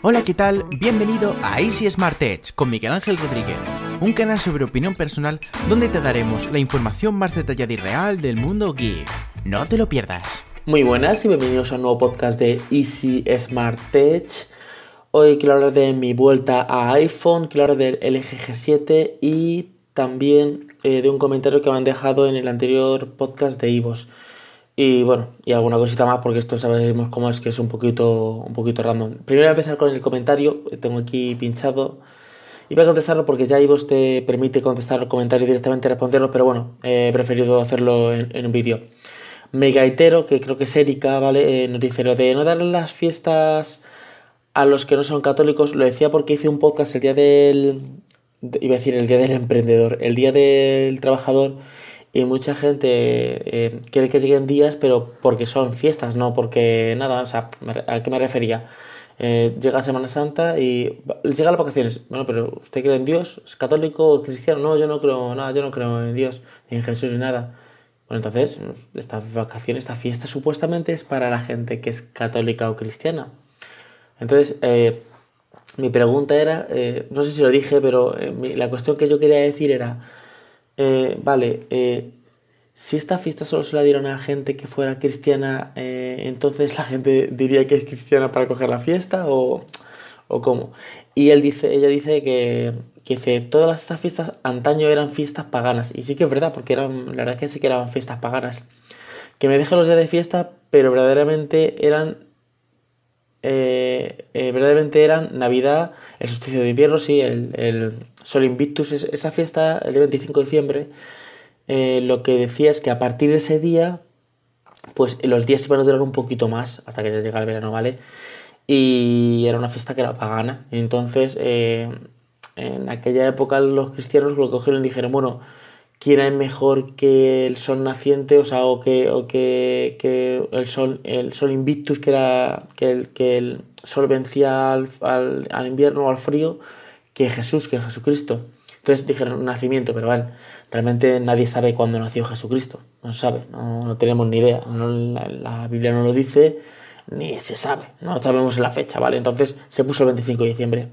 Hola, ¿qué tal? Bienvenido a Easy Smart Edge con Miguel Ángel Rodríguez, un canal sobre opinión personal donde te daremos la información más detallada y real del mundo geek. No te lo pierdas. Muy buenas y bienvenidos a un nuevo podcast de Easy Smart Edge. Hoy quiero hablar de mi vuelta a iPhone, quiero hablar del LG G7 y también eh, de un comentario que me han dejado en el anterior podcast de Ivos. Y bueno, y alguna cosita más porque esto sabemos cómo es que es un poquito, un poquito random. Primero voy a empezar con el comentario, tengo aquí pinchado. Y voy a contestarlo porque ya Ivos te permite contestar el comentario directamente y responderlo, pero bueno, he preferido hacerlo en, un vídeo. Megaitero, que creo que es Erika, ¿vale? Eh, nos dice lo de no darle las fiestas a los que no son católicos. Lo decía porque hice un podcast el día del. Iba a decir el día del emprendedor, el día del trabajador y mucha gente eh, quiere que lleguen días, pero porque son fiestas, no porque nada, o sea, ¿a qué me refería? Eh, llega Semana Santa y llega las vacaciones. Bueno, pero ¿usted cree en Dios? ¿Es católico cristiano? No, yo no creo nada, yo no creo en Dios, ni en Jesús, ni nada. Bueno, entonces, esta vacación, esta fiesta supuestamente es para la gente que es católica o cristiana. Entonces, eh, mi pregunta era, no sé si lo dije, pero la cuestión que yo quería decir era, vale, si esta fiesta solo se la dieron a gente que fuera cristiana, eh, entonces la gente diría que es cristiana para coger la fiesta o, o cómo. Y él dice, ella dice que, que todas esas fiestas antaño eran fiestas paganas. Y sí que es verdad, porque eran, la verdad es que sí que eran fiestas paganas. Que me deje los días de fiesta, pero verdaderamente eran verdaderamente eran Navidad, el solsticio de invierno, sí, el, el, Sol Invictus, esa fiesta, el día 25 de diciembre, eh, lo que decía es que a partir de ese día, pues los días iban a durar un poquito más, hasta que ya llega el verano, ¿vale? Y era una fiesta que era pagana. Entonces, eh, en aquella época los cristianos lo cogieron y dijeron, bueno, ¿quién es mejor que el sol naciente? O sea, o que, o que, que el, sol, el sol invictus, que era que el, que el sol vencía al, al, al invierno o al frío, que Jesús, que Jesucristo. Entonces dijeron nacimiento, pero bueno, realmente nadie sabe cuándo nació Jesucristo. No se sabe, no, tenemos ni idea. la, Biblia no lo dice, ni se sabe, no sabemos la fecha, ¿vale? Entonces se puso el 25 de diciembre.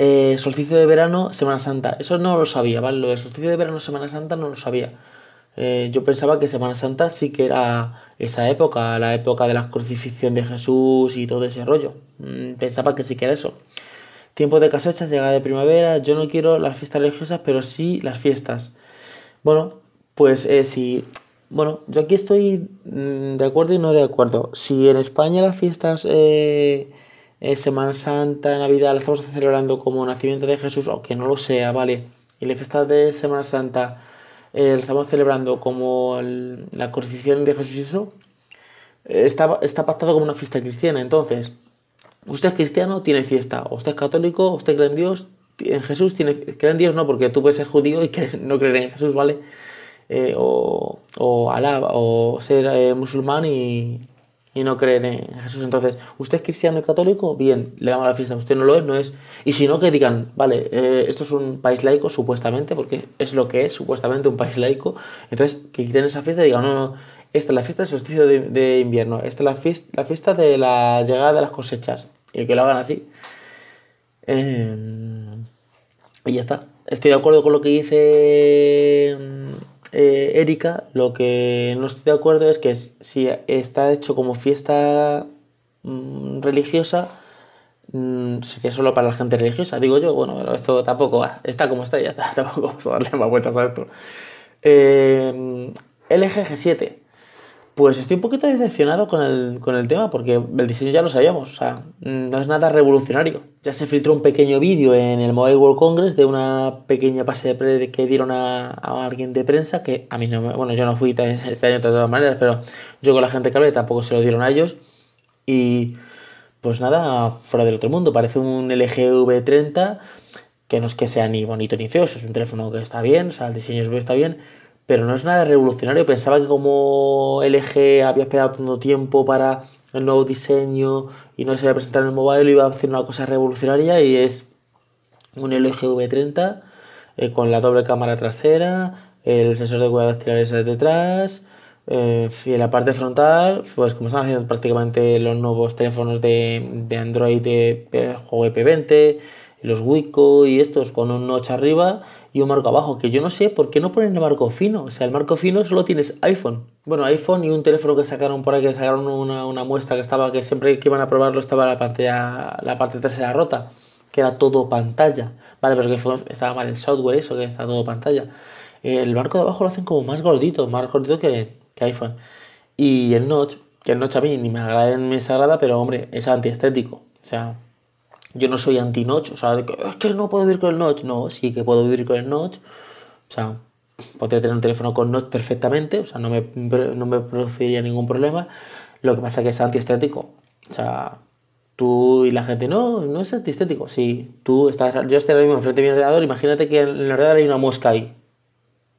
Eh, solsticio de verano, Semana Santa. Eso no lo sabía, ¿vale? Lo del solsticio de verano, Semana Santa no lo sabía. Eh, yo pensaba que Semana Santa sí que era esa época, la época de la crucifixión de Jesús y todo ese rollo. Mm, pensaba que sí que era eso. Tiempo de cosechas, llegada de primavera. Yo no quiero las fiestas religiosas, pero sí las fiestas. Bueno, pues eh. Bueno, yo aquí estoy mm, de acuerdo y no de acuerdo. Si en España las fiestas eh, eh, Semana Santa, Navidad las estamos celebrando como nacimiento de Jesús, o que no lo sea, ¿vale? Y las fiestas de Semana Santa eh, las estamos celebrando como la crucifixión de Jesús y eso, está, está pactado como una fiesta cristiana. Entonces, Usted es cristiano, tiene fiesta. Usted es católico, usted cree en Dios, en Jesús, tiene, cree en Dios no, porque tú puedes ser judío y no creer en Jesús, ¿vale? Eh, o, o Alá, o ser eh, musulmán y, y, no creer en Jesús. Entonces, ¿usted es cristiano y católico? Bien, le damos la fiesta. Usted no lo es, no es. Y si no, que digan, vale, eh, esto es un país laico, supuestamente, porque es lo que es, supuestamente un país laico. Entonces, que quiten esa fiesta y digan, no, no, esta es la fiesta del solsticio de, invierno, esta es la fiesta, la fiesta de la llegada de las cosechas y que lo hagan así. Em, y ya está. Estoy de acuerdo con lo que dice eh, Erika. Lo que no estoy de acuerdo es que si está hecho como fiesta mm, religiosa, mm, sería solo para la gente religiosa. Digo yo, bueno, esto tampoco está como está, ya está. Tampoco vamos a darle más vueltas a esto. Eh, LG G7. Pues estoy un poquito decepcionado con el, con el tema porque el diseño ya lo sabíamos, o sea, no es nada revolucionario. Ya se filtró un pequeño vídeo en el Mobile World Congress de una pequeña pase de pre que dieron a, alguien de prensa, que a mí no bueno, yo no fui este año de todas maneras, pero yo con la gente que hablé tampoco se lo dieron a ellos. Y pues nada, fuera del otro mundo, parece un LG V30 que no es que sea ni bonito ni feo, es un teléfono que está bien, o sea, el diseño está bien, pero no es nada revolucionario. Pensaba que como LG había esperado tanto tiempo para el nuevo diseño y no se iba a presentar en el mobile, iba a hacer una cosa revolucionaria y es un LG V30 eh, con la doble cámara trasera, el sensor de huellas dactilares detrás, Eh, y en la parte frontal, pues como están haciendo prácticamente los nuevos teléfonos de, de Android de juego P20, los Wico y estos con un notch arriba y un marco abajo, que yo no sé por qué no ponen el marco fino. O sea, el marco fino solo tienes iPhone. Bueno, iPhone y un teléfono que sacaron por ahí, que sacaron una, una muestra que estaba, que siempre que iban a probarlo estaba la pantalla, la parte trasera rota, que era todo pantalla. Vale, pero que estaba mal el software eso, que está todo pantalla. El marco de abajo lo hacen como más gordito, más gordito que, que iPhone. Y el notch, que el notch a mí ni me agrada ni me desagrada, pero hombre, es antiestético. O sea, yo no soy anti-notch, o sea, es que no puedo vivir con el notch. No, sí que puedo vivir con el notch. O sea, podría tener un teléfono con notch perfectamente, o sea, no me, no me produciría ningún problema. Lo que pasa es que es antiestético. O sea, tú y la gente, no, no es antiestético. Sí, tú estás, yo estoy ahora mismo enfrente de mi ordenador, imagínate que en el ordenador hay una mosca ahí.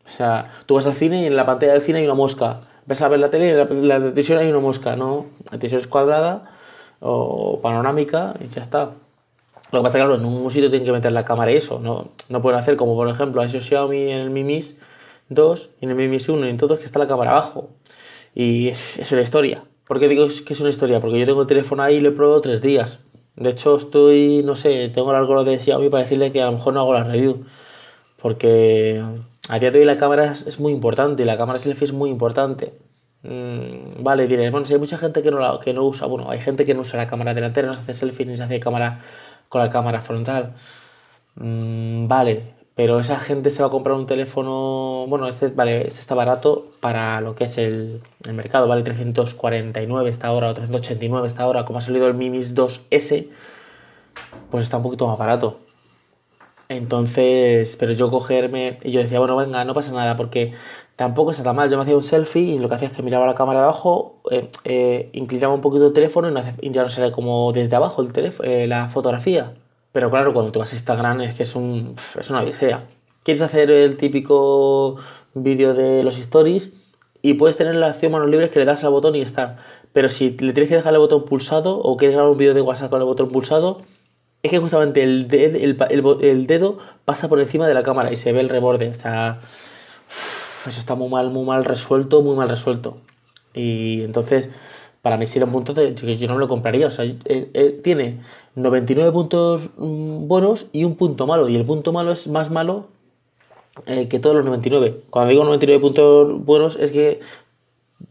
O sea, tú vas al cine y en la pantalla del cine hay una mosca. Ves a ver la tele y en la, televisión hay una mosca, ¿no? La televisión es cuadrada o panorámica y ya está. Lo que pasa es que, claro, en un sitio tienen que meter la cámara y eso. No, no pueden hacer como, por ejemplo, a esos Xiaomi en el Mi Mix 2 y en el Mi Mix 1 y en todos que está la cámara abajo. Y es, una historia. ¿Por qué digo que es una historia? Porque yo tengo el teléfono ahí y lo he probado tres días. De hecho, estoy, no sé, tengo algo de Xiaomi para decirle que a lo mejor no hago la review. Porque a día de hoy la cámara es, muy importante, la cámara selfie es muy importante. Mm, vale, diré, bueno, si hay mucha gente que no, que no usa, bueno, hay gente que no usa la cámara delantera, no se hace selfie ni se hace cámara con la cámara frontal. Mm, vale, pero esa gente se va a comprar un teléfono, bueno, este, vale, este está barato para lo que es el, mercado, vale 349 esta hora o 389 esta hora, como ha salido el Mimis 2S, pues está un poquito más barato. Entonces, pero yo cogerme, y yo decía, bueno, venga, no pasa nada, porque tampoco está tan mal. Yo me hacía un selfie y lo que hacía es que miraba la cámara de abajo, eh, eh, inclinaba un poquito el teléfono y, ya no sale como desde abajo eh, la fotografía. Pero claro, cuando te vas a Instagram es que es, un, es una odisea. Quieres hacer el típico vídeo de los stories y puedes tener la acción manos libres que le das al botón y está. Pero si le tienes que dejar el botón pulsado o quieres grabar un vídeo de WhatsApp con el botón pulsado, es que justamente el, dedo pasa por encima de la cámara y se ve el reborde. O sea, eso está muy mal, muy mal resuelto, muy mal resuelto. Y entonces, para mí sí era un punto de que yo no me lo compraría. O sea, eh, eh, tiene 99 puntos mm, buenos y un punto malo. Y el punto malo es más malo eh, que todos los 99. Cuando digo 99 puntos buenos es que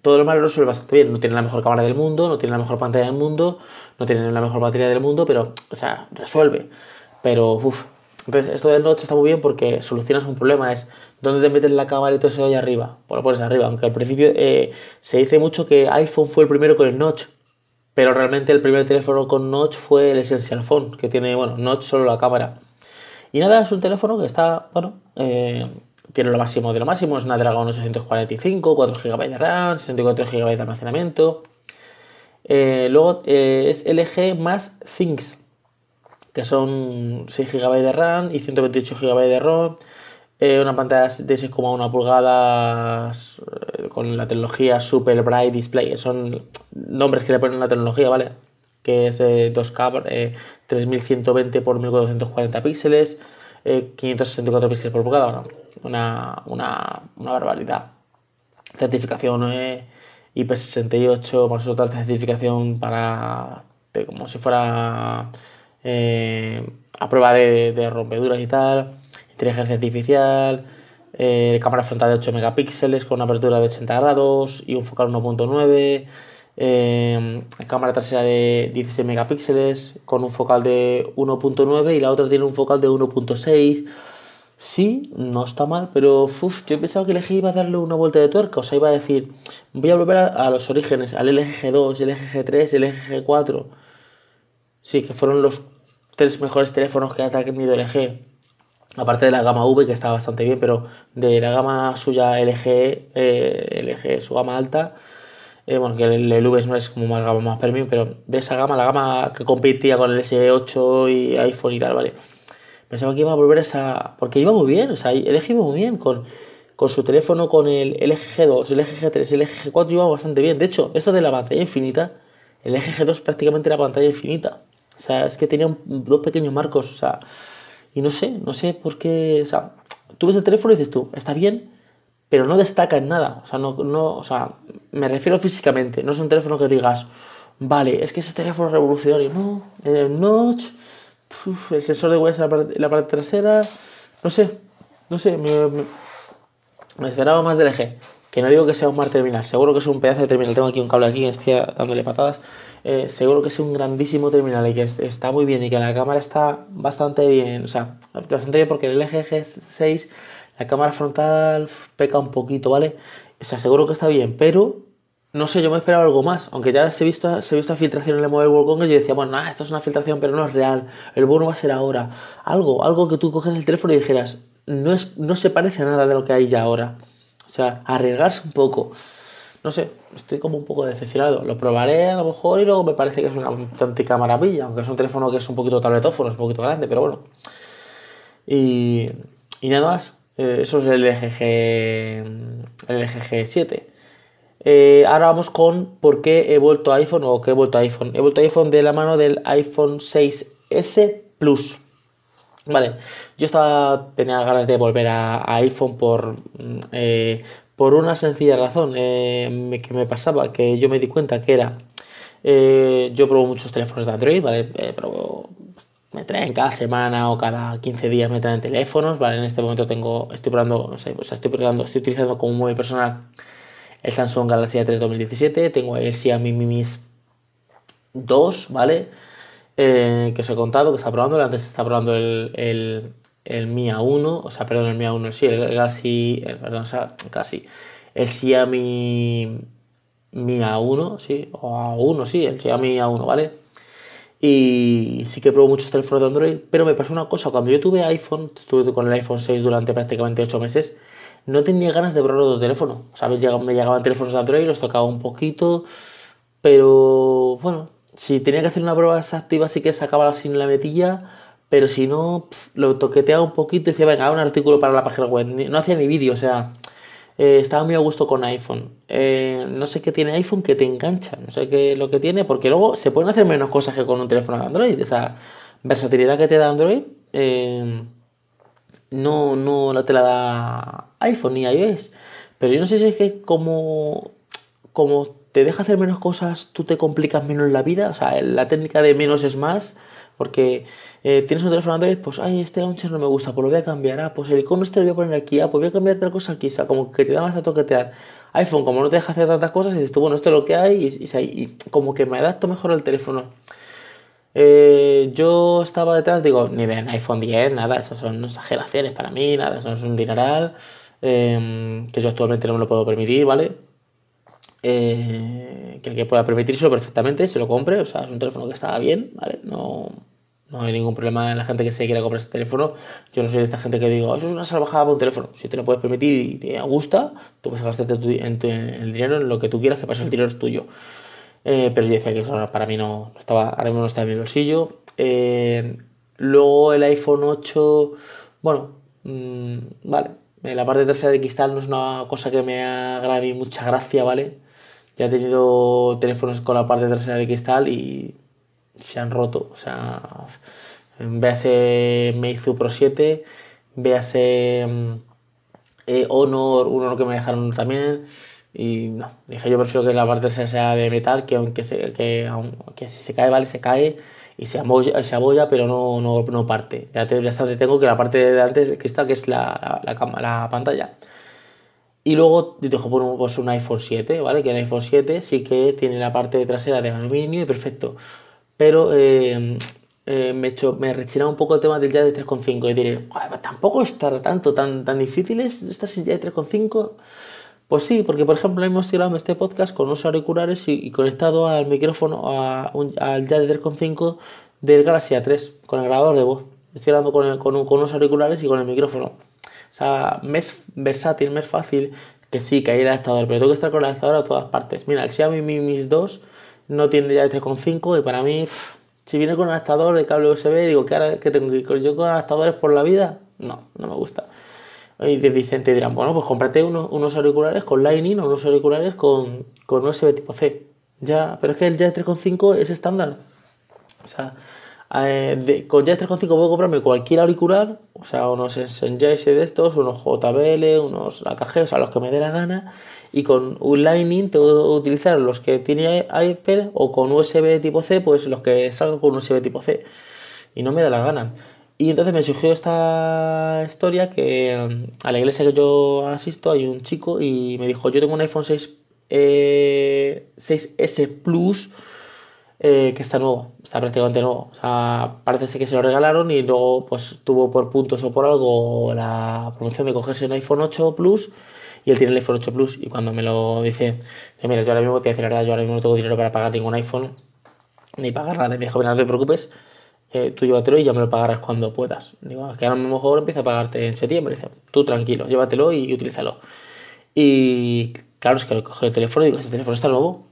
todo lo malo lo bastante bien. No tiene la mejor cámara del mundo, no tiene la mejor pantalla del mundo, no tiene la mejor batería del mundo, pero, o sea, resuelve. Pero, uff. Entonces, esto del notch está muy bien porque solucionas un problema. Es dónde te metes la cámara y todo eso ahí arriba. Pues lo pones arriba. Aunque al principio eh, se dice mucho que iPhone fue el primero con el notch. Pero realmente el primer teléfono con notch fue el Essential Phone, que tiene, bueno, notch solo la cámara. Y nada, es un teléfono que está, bueno, eh, tiene lo máximo de lo máximo. Es una Dragon 845, 4 GB de RAM, 64 GB de almacenamiento. Eh, luego es LG más Things, que son 6 GB de RAM y 128 GB de ROM. Eh, una pantalla de 6,1 pulgadas con la tecnología Super Bright Display. Son nombres que le ponen la tecnología, ¿vale? Que es 2K, 3120 x 1440 píxeles, 564 píxeles por pulgada. una, una, una barbaridad. Certificación IP68 más otra certificación para como si fuera eh, a prueba de, rompeduras y tal, inteligencia artificial, eh, cámara frontal de 8 megapíxeles con una apertura de 80 grados y un focal 1.9, eh, cámara trasera de 16 megapíxeles con un focal de 1.9 y la otra tiene un focal de 1.6 Sí, no está mal, pero uf, yo pensaba que el LG iba a darle una vuelta de tuerca, o sea, iba a decir, voy a volver a, los orígenes, al LG G2, el LG G3, el LG G4. Sí, que fueron los tres mejores teléfonos que ha tenido LG. Aparte de la gama V, que está bastante bien, pero de la gama suya LG, eh, LG, su gama alta, eh, bueno, que el, el, V no es como más gama más premium, pero de esa gama, la gama que competía con el S8 y iPhone y tal, ¿vale? Pensaba que iba a volver esa. Porque iba muy bien, o sea, LG iba muy bien con, con su teléfono, con el LG G2, el LG G3, el LG G4 iba bastante bien. De hecho, esto de la pantalla infinita, el LG G2 prácticamente era pantalla infinita. O sea, es que tenía dos pequeños marcos, o sea, y no sé, no sé por qué. O sea, tú ves el teléfono y dices tú, está bien, pero no destaca en nada. O sea, no, no, o sea, me refiero físicamente, no es un teléfono que digas, vale, es que ese teléfono revolucionario, no, el notch, el sensor de huellas en la parte, trasera, no sé, no sé, me, me, esperaba más del eje. Que no digo que sea un mar terminal, seguro que es un pedazo de terminal. Tengo aquí un cable aquí, estoy dándole patadas. Eh, seguro que es un grandísimo terminal y que está muy bien y que la cámara está bastante bien. O sea, bastante bien porque el eje G6 la cámara frontal peca un poquito, ¿vale? O sea, seguro que está bien, pero no sé, yo me esperaba algo más. Aunque ya se ha visto, se visto filtración en el Mobile World Congress, yo decía, bueno, esto es una filtración, pero no es real. El bono va a ser ahora. Algo, algo que tú coges el teléfono y dijeras, no, es, no se parece a nada de lo que hay ya ahora. O sea, arriesgarse un poco. No sé, estoy como un poco decepcionado. Lo probaré a lo mejor y luego me parece que es una auténtica maravilla, aunque es un teléfono que es un poquito tabletófono, es un poquito grande, pero bueno. Y, y nada más. Eh, eso es el LG, el LG 7. Eh, ahora vamos con por qué he vuelto a iPhone o qué he vuelto a iPhone. He vuelto a iPhone de la mano del iPhone 6S Plus. Vale, yo estaba, tenía ganas de volver a, iPhone por, mm, eh, por una sencilla razón que me pasaba, que yo me di cuenta que era, yo probo muchos teléfonos de Android, ¿vale? probo me traen cada semana o cada 15 días me traen teléfonos, ¿vale? En este momento tengo, estoy probando, estoy probando, estoy utilizando como móvil personal el Samsung Galaxy A3 2017, tengo el Xiaomi Mi Mix 2, ¿vale? Eh, que os he contado, que está probando, antes está probando el, el Mi A1, o sea, perdón, el Mi A1, sí, el Galaxy, el, perdón, o sea, casi, el Xiaomi Mi A1, sí, o A1, sí, el Xiaomi A1, ¿vale? Y sí que probé muchos teléfonos de Android, pero me pasó una cosa, cuando yo tuve iPhone, estuve con el iPhone 6 durante prácticamente 8 meses, no tenía ganas de probar otro teléfono. ¿Sabes? Me llegaban teléfonos de Android, los tocaba un poquito, pero bueno, si tenía que hacer una prueba activa sí que sacaba sin la metilla, pero si no, lo toqueteaba un poquito y decía, venga, un artículo para la página web. No hacía ni vídeo, o sea, eh, estaba muy a gusto con iPhone. Eh, no sé qué tiene iPhone que te engancha, no sé qué lo que tiene, porque luego se pueden hacer menos cosas que con un teléfono de Android. Esa versatilidad que te da Android eh, no, no, te la da iPhone ni iOS. Pero yo no sé si es que como, como te deja hacer menos cosas, tú te complicas menos la vida. O sea, la técnica de menos es más, porque eh, tienes un teléfono Android, pues, ay, este launcher no me gusta, pues lo voy a cambiar, ah, pues el icono este lo voy a poner aquí, ah, pues voy a cambiar otra cosa aquí, o sea, como que te da más a toquetear. iPhone, como no te deja hacer tantas cosas, y dices tú, bueno, esto es lo que hay, y, como que me adapto mejor al teléfono. Eh, yo estaba detrás, digo, ni ven iPhone 10, nada, esas son exageraciones para mí, nada, eso es un dineral, em, que yo actualmente no me lo puedo permitir, ¿vale? Eh, que el que pueda permitírselo perfectamente se lo compre, o sea, es un teléfono que está bien, ¿vale? No, no hay ningún problema en la gente que se quiera comprar ese teléfono. Yo no soy de esta gente que digo, eso es una salvajada para un teléfono. Si te lo puedes permitir y te gusta, tú puedes gastarte el dinero en lo que tú quieras, que pasa el dinero es tuyo. Eh, pero yo decía que eso para mí no estaba, ahora mismo no está en mi bolsillo. Eh, luego el iPhone 8, bueno, mm, vale. La parte trasera de cristal no es una cosa que me haga mucha gracia, ¿vale? Ya he tenido teléfonos con la parte trasera de cristal y se han roto. O sea, véase Meizu Pro 7, véase mm, eh, Honor, uno que me dejaron también. Y no, dije yo prefiero que la parte sea de metal, que aunque se, que, aunque si se cae, vale, se cae y se abolla, se abolla pero no, no, no parte. Ya, ya tengo que la parte de antes de cristal, que es la, la pantalla. Y luego dejo por un, pues un iPhone 7, ¿vale? Que el iPhone 7 sí que tiene la parte trasera de aluminio y perfecto pero eh, eh, me, hecho, me un poco el tema del de 3.5 y diré, tampoco está tanto, tan, tan difícil estar sin de 3.5. Pues sí, porque por ejemplo hemos grabando este podcast con unos auriculares y, conectado al micrófono, a al jack de 3.5 del Galaxy A3, con el grabador de voz. Estoy grabando con, con, unos auriculares y con el micrófono. Sea, me es versátil, me es fácil, que sí, que hay el adaptador, pero tengo que estar con el adaptador a todas partes. Mira, el Xiaomi Mi Mix 2 no tiene ya de 3.5 y para mí, si viene con adaptador de cable USB, digo, ¿qué, ahora, que tengo que ir yo con adaptadores por la vida? No, no me gusta. Y dicen, te dirán, bueno, pues cómprate unos, unos auriculares con Lightning o unos auriculares con, con USB tipo C. Ya, pero es que el ya 3.5 es estándar. O sea, eh, con ya 3,5 puedo comprarme cualquier auricular, o sea, unos Sennheiser de estos, unos JBL, unos AKG, o sea, los que me dé la gana, y con un Lightning tengo que utilizar los que tiene iPad o con USB tipo C, pues los que salgan con USB tipo C. Y no me da la gana. Y entonces me surgió esta historia que mm, a la iglesia que yo asisto hay un chico y me dijo, yo tengo un iPhone 6, 6S eh, Plus eh, que está nuevo, está prácticamente nuevo. O sea, parece que se lo regalaron y luego pues tuvo por puntos o por algo la promoción de cogerse un iPhone 8 Plus y él tiene el iPhone 8 Plus y cuando me lo dice, mira, yo ahora mismo te voy a decir la verdad, yo ahora mismo no tengo dinero para pagar ningún iPhone ni pagar nada. Me dijo, no te preocupes, eh, tú llévatelo y ya me lo pagarás cuando puedas. Digo, que ahora a lo mejor empieza a pagarte en septiembre. Dice, tú tranquilo, llévatelo y, utilízalo. Y claro, es que coge el teléfono y digo, este teléfono está nuevo.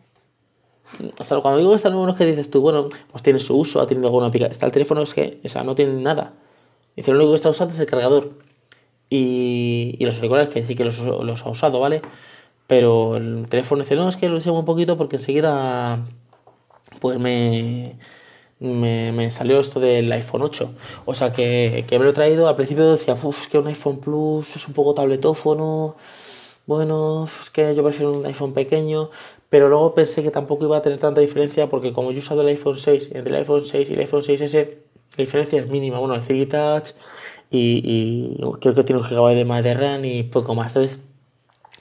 Hasta cuando digo que está nuevo, no es que dices tú, bueno, pues tiene su uso, ha tenido alguna pica. Está el teléfono, es que, o sea, no tiene nada. Dice, lo único que está usando es el cargador. Y, y los auriculares, que sí que los, los ha usado, ¿vale? Pero el teléfono dice, no, es que lo usé un poquito porque enseguida, pues me me, salió esto del iPhone 8. O sea que, me lo he traído. Al principio decía, es que un iPhone Plus es un poco tabletófono. Bueno, es que yo prefiero un iPhone pequeño. Pero luego pensé que tampoco iba a tener tanta diferencia porque como yo he usado el iPhone 6, entre el iPhone 6 y el iPhone 6S, la diferencia es mínima. Bueno, el 3 Touch y, creo que tiene un GB de más de RAM y poco más. Entonces,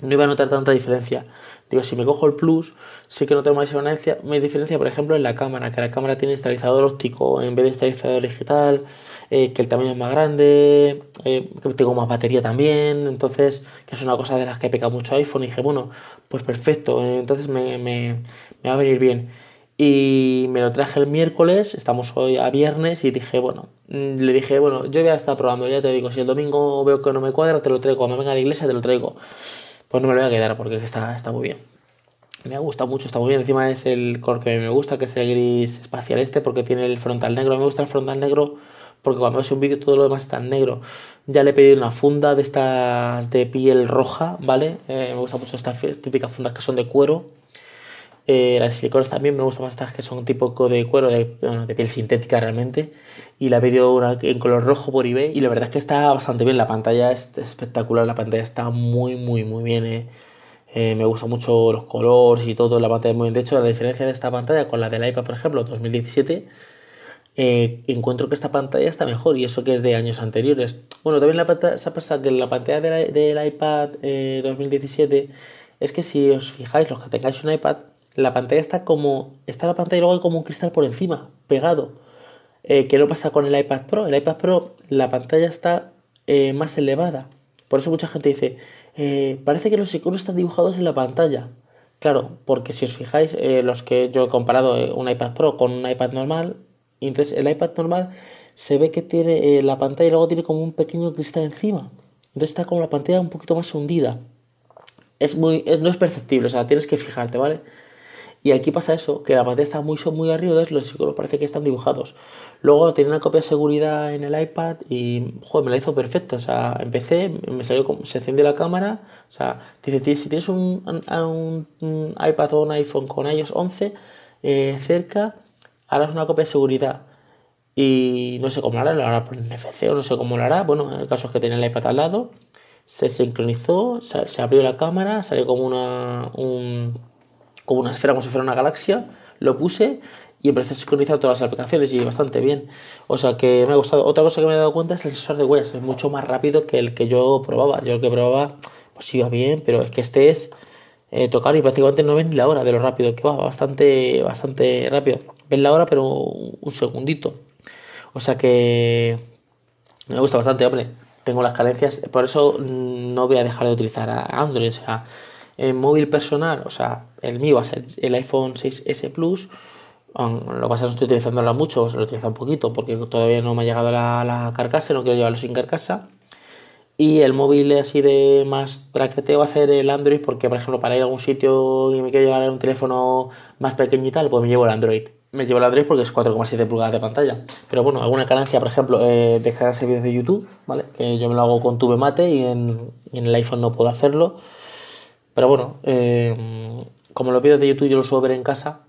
no iba a notar tanta diferencia. Digo, si me cojo el Plus, sí que no tengo más diferencia, me diferencia, por ejemplo, en la cámara, que la cámara tiene estabilizador óptico en vez de estabilizador digital, eh, que el tamaño es más grande, eh, que tengo más batería también, entonces, que es una cosa de las que peca mucho iPhone, y dije, bueno, pues perfecto, entonces me, va a venir bien. Y me lo traje el miércoles, estamos hoy a viernes, y dije, bueno, mm, le dije, bueno, yo voy a estar probando, ya te digo, si el domingo veo que no me cuadra, te lo traigo, cuando venga a la iglesia te lo traigo pues no me lo voy a quedar porque está, está muy bien. Me gusta mucho, está muy bien. Encima es el color que me gusta, que es el gris espacial este, porque tiene el frontal negro. Me gusta el frontal negro porque cuando ves un vídeo todo lo demás está en negro. Ya le he pedido una funda de estas de piel roja, ¿vale? Eh, me gusta mucho estas típicas fundas que son de cuero. Eh, las siliconas también me gustan más estas que son tipo de cuero, de, bueno, de piel sintética realmente y la he pedido una en color rojo por eBay y la verdad es que está bastante bien, la pantalla es espectacular, la pantalla está muy muy muy bien, eh. Eh, me gustan mucho los colores y todo, la pantalla muy bien, de hecho la diferencia de esta pantalla con la del iPad por ejemplo 2017 eh, encuentro que esta pantalla está mejor y eso que es de años anteriores. Bueno, también la se ha pasado que la pantalla del iPad 2017 es que si os fijáis, los que tengáis un iPad, la pantalla está como, está la pantalla y luego hay como un cristal por encima, pegado. Eh, ¿Qué no pasa con el iPad Pro? El iPad Pro, la pantalla está eh, más elevada. Por eso mucha gente dice, eh, parece que los iconos están dibujados en la pantalla. Claro, porque si os fijáis, los que yo he comparado un iPad Pro con un iPad normal, entonces el iPad normal se ve que tiene la pantalla y luego tiene como un pequeño cristal encima. Entonces está como la pantalla un poquito más hundida. Es muy, no es perceptible, o sea, tienes que fijarte, ¿vale? Y aquí pasa eso, que la pantalla está muy, muy arriba, entonces los iconos parece que están dibujados. Luego tenía una copia de seguridad en el iPad y, joder, me la hizo perfecta. O sea, empecé, me salió, se encendió la cámara. O sea, si tienes un, un, iPad o un iPhone con iOS 11 eh, cerca, harás una copia de seguridad. Y no sé cómo lo hará, lo hará por NFC o no sé cómo lo hará. Bueno, el caso es que tenía el iPad al lado, se sincronizó, se, abrió la cámara, salió como una, un, como una esfera, como si fuera una galaxia, lo puse y empecé a sincronizar todas las aplicaciones y bastante bien. O sea que me ha gustado. Otra cosa que me he dado cuenta es el sensor de huellas, es mucho más rápido que el que yo probaba. Yo el que probaba, pues iba bien, pero es que este es eh, tocar y prácticamente no ves ni la hora de lo rápido que va, bastante, bastante rápido. Ves la hora, pero un segundito. O sea que me gusta bastante, hombre. Tengo las carencias, por eso no voy a dejar de utilizar Android. O sea, en móvil personal, o sea, el mío va a ser el iPhone 6S Plus. Lo que pasa es que no estoy utilizándola mucho, se lo utiliza un poquito porque todavía no me ha llegado la, la carcasa, no quiero llevarlo sin carcasa. Y el móvil así de más traqueteo va a ser el Android porque, por ejemplo, para ir a algún sitio y me quiero llevar un teléfono más pequeño y tal, pues me llevo el Android. Me llevo el Android porque es 4,7 pulgadas de pantalla. Pero bueno, alguna ganancia, por ejemplo, eh, descargarse vídeos de YouTube, ¿vale? Que yo me lo hago con Tube Mate y en, y en el iPhone no puedo hacerlo. Pero bueno, eh, como los vídeos de YouTube yo los suelo ver en casa,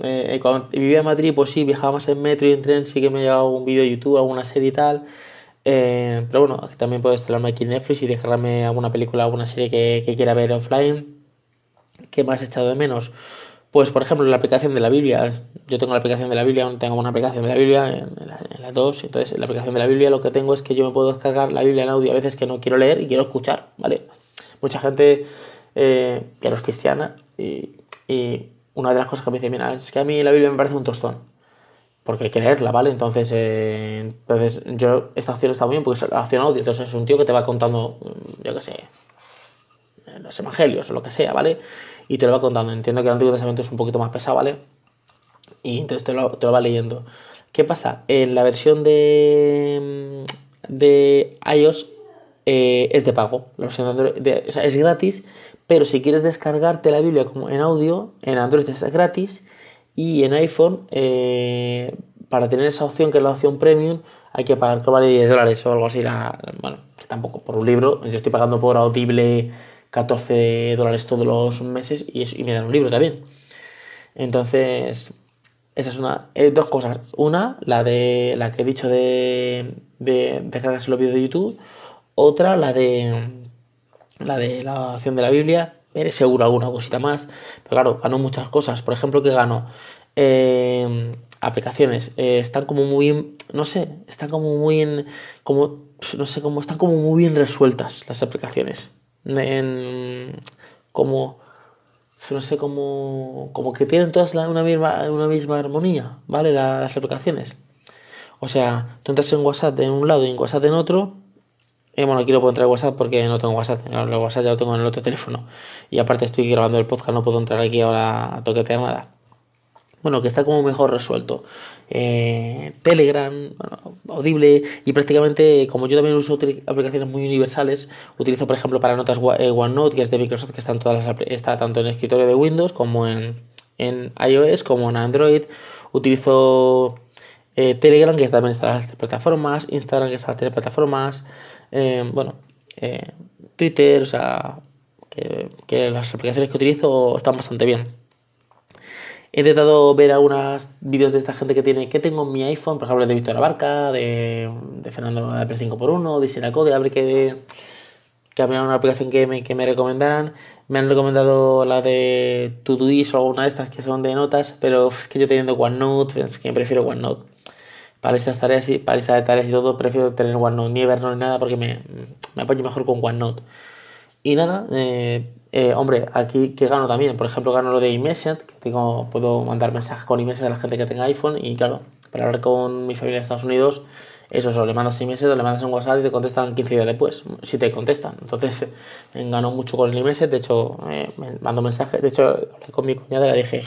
eh, cuando vivía en Madrid, pues sí, viajaba más en metro y en tren, sí que me llevaba algún vídeo de YouTube, alguna serie y tal. Eh, pero bueno, también puedo instalarme aquí en Netflix y dejarme alguna película, alguna serie que, quiera ver offline. ¿Qué más he echado de menos? Pues, por ejemplo, la aplicación de la Biblia. Yo tengo la aplicación de la Biblia, tengo una aplicación de la Biblia en, la, en las dos. Entonces, en la aplicación de la Biblia lo que tengo es que yo me puedo descargar la Biblia en audio a veces que no quiero leer y quiero escuchar, ¿vale? Mucha gente eh, que no es cristiana y, y, una de las cosas que me dice, mira, es que a mí la Biblia me parece un tostón. Porque leerla, ¿vale? Entonces, eh, entonces yo, esta opción está muy bien porque es la opción audio. Entonces es un tío que te va contando, yo qué sé, los evangelios o lo que sea, ¿vale? Y te lo va contando. Entiendo que el Antiguo Testamento es un poquito más pesado, ¿vale? Y entonces te lo, te lo va leyendo. ¿Qué pasa? En la versión de, de iOS eh, es de pago. La versión de de, es gratis, pero si quieres descargarte la Biblia como en audio, en Android es gratis y en iPhone, eh, para tener esa opción, que es la opción premium, hay que pagar que vale 10 dólares o algo así. Bueno, tampoco por un libro. Yo estoy pagando por Audible 14 dólares todos los meses y, me dan un libro también. Entonces, esa es una. Eh, dos cosas. Una, la de la que he dicho de, de los vídeos de YouTube. Otra, la de la de la opción de la Biblia. Eres seguro alguna cosita más. Pero claro, gano muchas cosas. Por ejemplo, que gano? Eh, aplicaciones. Eh, están como muy. No sé. Están como muy en. Como. No sé cómo. Están como muy bien resueltas las aplicaciones en como no sé como como que tienen todas la, una misma una misma armonía vale la, las aplicaciones o sea tú entras en WhatsApp en un lado y en WhatsApp en otro bueno aquí no puedo entrar en WhatsApp porque no tengo WhatsApp el WhatsApp ya lo tengo en el otro teléfono y aparte estoy grabando el podcast no puedo entrar aquí ahora a toquetear nada bueno, que está como mejor resuelto. Eh, Telegram, Audible y prácticamente, como yo también uso aplicaciones muy universales, utilizo por ejemplo para notas eh, OneNote, que es de Microsoft, que está, en todas las, está tanto en el escritorio de Windows como en, en iOS, como en Android. Utilizo eh, Telegram, que también está en las plataformas, Instagram, que está en las plataformas, eh, bueno, eh, Twitter, o sea, que, las aplicaciones que utilizo están bastante bien. He intentado ver algunos vídeos de esta gente que tiene, que tengo en mi iPhone, por ejemplo, de Víctor Abarca, de, de Fernando Apple 5x1, de Siraco, a ver que, que había una aplicación que me, que me recomendaran. Me han recomendado la de Todoist o alguna de estas que son de notas, pero es que yo teniendo OneNote, es que prefiero OneNote. Para estas tareas y para lista de tareas y todo, prefiero tener OneNote, ni Evernote ni nada, porque me, me apoyo mejor con OneNote. Y nada, eh, eh, hombre, aquí que gano también, por ejemplo, gano lo de iMessage, que tengo, puedo mandar mensajes con iMessage a la gente que tenga iPhone y claro, para hablar con mi familia de Estados Unidos, eso solo le mandas iMessage o le mandas un WhatsApp y te contestan 15 días después, si te contestan. Entonces, eh, gano mucho con el iMessage, de hecho, eh, me mando mensajes, de hecho, hablé con mi cuñada y le dije,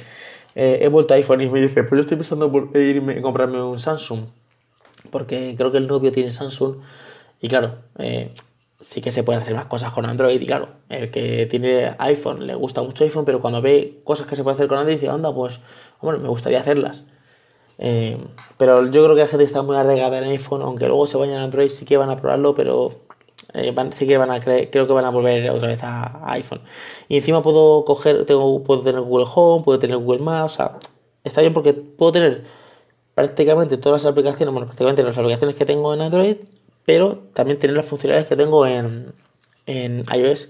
eh, he vuelto a iPhone y me dice, pues yo estoy pensando por irme a comprarme un Samsung, porque creo que el novio tiene Samsung y claro, eh, sí que se pueden hacer más cosas con Android. Y claro, el que tiene iPhone le gusta mucho iPhone, pero cuando ve cosas que se puede hacer con Android, dice, anda, pues, hombre, me gustaría hacerlas. Eh, pero yo creo que la gente está muy arraigada en iPhone, aunque luego se vayan a Android, sí que van a probarlo, pero eh, sí que van a creer, creo que van a volver otra vez a, iPhone. Y encima puedo coger, tengo, puedo tener Google Home, puedo tener Google Maps, está bien porque puedo tener prácticamente todas las aplicaciones, bueno, prácticamente las aplicaciones que tengo en Android, pero también tener las funcionalidades que tengo en, en iOS.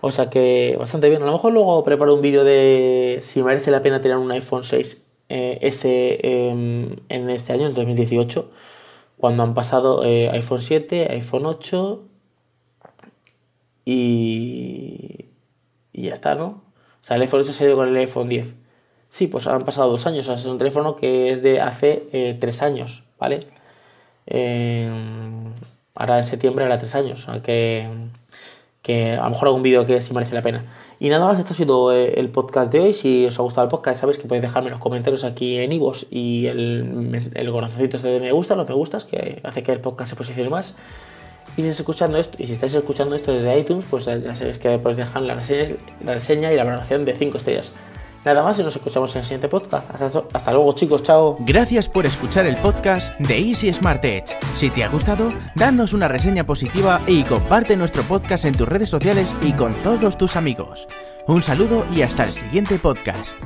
O sea que bastante bien. A lo mejor luego preparo un vídeo de si merece la pena tener un iPhone 6 eh, eh, en este año, en 2018, cuando han pasado eh, iPhone 7, iPhone 8 y, ya está, ¿no? O sea, el iPhone 8 se ha ido con el iPhone 10. Sí, pues han pasado dos años. O sea, es un teléfono que es de hace eh, tres años, ¿vale? Eh, ahora en septiembre hará tres años. Sea, que, a lo mejor un vídeo que sí merece la pena. Y nada más, esto ha sido eh, el podcast de hoy. Si os ha gustado el podcast, sabéis que podéis dejarme los comentarios aquí en Ivos y el, el corazoncito este de me gusta, los me gustas, que hace que el podcast se posicione más. Estáis escuchando esto, y si estáis escuchando esto desde iTunes, pues ya sabéis que podéis dejar la reseña, la reseña y la valoración de 5 estrellas. Nada más y nos escuchamos en el siguiente podcast. Hasta, hasta, luego chicos, chao. Gracias por escuchar el podcast de Easy Smart Edge. Si te ha gustado, danos una reseña positiva y comparte nuestro podcast en tus redes sociales y con todos tus amigos. Un saludo y hasta el siguiente podcast.